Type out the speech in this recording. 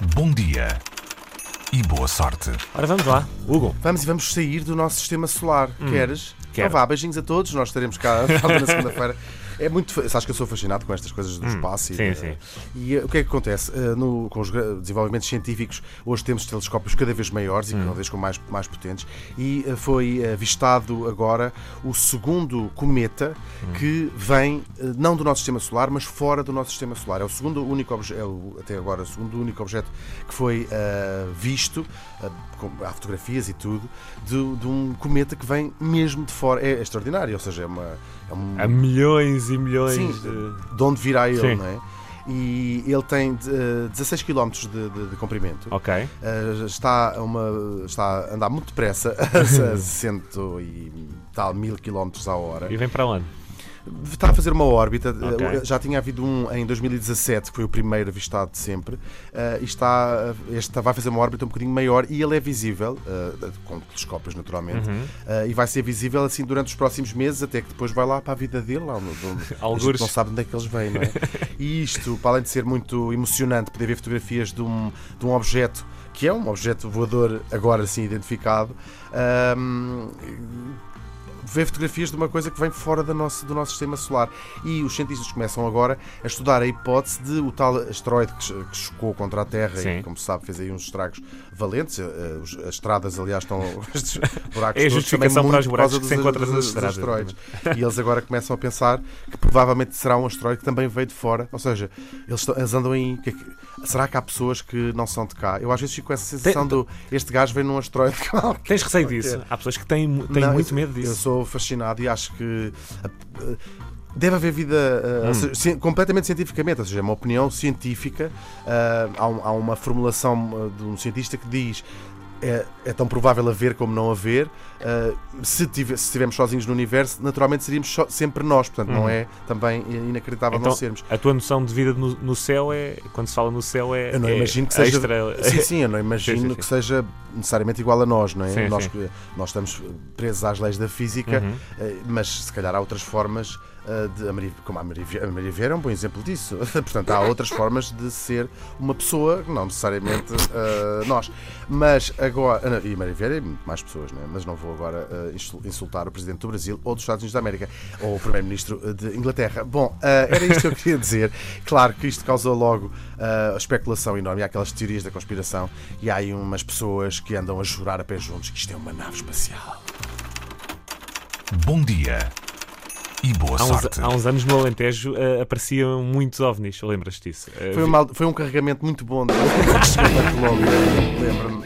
Bom dia e boa sorte. Ora, vamos lá. Hugo. Vamos e vamos sair do nosso sistema solar. Queres? quero. Então vá, beijinhos a todos. Nós estaremos cá na segunda-feira. É muito. Sabes que eu sou fascinado com estas coisas do espaço. sim, e, sim. E eh, o que é que acontece? Eh, no- com os desenvolvimentos científicos, hoje temos telescópios cada vez maiores e cada vez com mais, mais potentes. E eh, foi avistado agora o segundo cometa que vem, não do nosso sistema solar, mas fora do nosso sistema solar. É o segundo único objeto, até agora, o segundo único objeto que foi eh, visto, eh, com, há fotografias e tudo, de, de um cometa que vem mesmo de fora. É extraordinário, ou seja, é uma. É um, Há milhões e milhões Sim, de. de onde virá ele, Sim. não é? E ele tem eh, 16 km de, de- de comprimento. Ok. Eh, está, a uma, está a andar muito depressa, a 60 e tal mil km à hora. E vem para onde? Está a fazer uma órbita. Eh, Já tinha havido um em 2017, que foi o primeiro avistado de sempre. eh, e está, este vai fazer uma órbita um bocadinho maior e ele é visível, eh, com telescópios naturalmente, Uhum. eh, e vai ser visível assim durante os próximos meses, até que depois vai lá para a vida dele, lá gente Algures. não sabe onde é que eles vêm, não é? E isto, para além de ser muito emocionante, poder ver fotografias de um, de um objeto que é um objeto voador agora sim identificado, ahm, ver fotografias de uma coisa que vem fora do nosso, do nosso sistema solar. E os cientistas começam agora a estudar a hipótese de o tal asteroide que, que chocou contra a Terra Sim. e, como se sabe, fez aí uns estragos valentes. Eh, os- As estradas, aliás, estão. Estes buracos É a todos, justificação também para os buracos que se encontram nas estradas. asteroides. E eles agora começam a pensar que provavelmente será um asteroide que também veio de fora. Ou seja, eles, estão- eles andam aí. que é será que há pessoas que não são de cá? Eu às vezes fico com essa sensação do este gajo veio num asteroide. Tens receio disso? Há pessoas que têm, têm Não, muito eu- medo Eu disso. Sou fascinado e acho que uh, deve haver vida uh, Hum. completamente cientificamente, ou seja, é uma opinião científica. uh, há, um- há uma formulação de um cientista que diz. É, é tão provável haver como não haver. Uh, se, tive- se estivermos sozinhos no universo, naturalmente seríamos só- sempre nós. Portanto, não Uhum. é também inacreditável Então, não sermos. a tua noção de vida no, no céu é. Quando se fala no céu, é. Eu não é imagino que seja- extra- Sim, sim, eu não imagino Sim, sim, que seja necessariamente igual a nós, não é? Sim, nós, nós estamos presos às leis da física, Uhum. eh, mas se calhar há outras formas de. A Maria, como a Maria, a Maria Vieira é um bom exemplo disso. Portanto, há outras formas de ser uma pessoa, não necessariamente eh, nós. Mas agora. não, E Maria Vieira e muito mais pessoas, não é? Mas não vou agora eh, insul- insultar o Presidente do Brasil ou dos Estados Unidos da América ou o Primeiro-Ministro eh, de Inglaterra. Bom, eh, era isto que eu queria dizer. Claro que isto causou logo eh, especulação enorme. Há aquelas teorias da conspiração e há aí umas pessoas que andam a jurar a pé juntos que isto é uma nave espacial. Bom dia e boa Há uns, sorte. há uns anos no Alentejo eh, apareciam muitos ovnis, lembras-te disso? Eh, Foi um, mal- foi um carregamento muito bom Colômbia, lembro-me.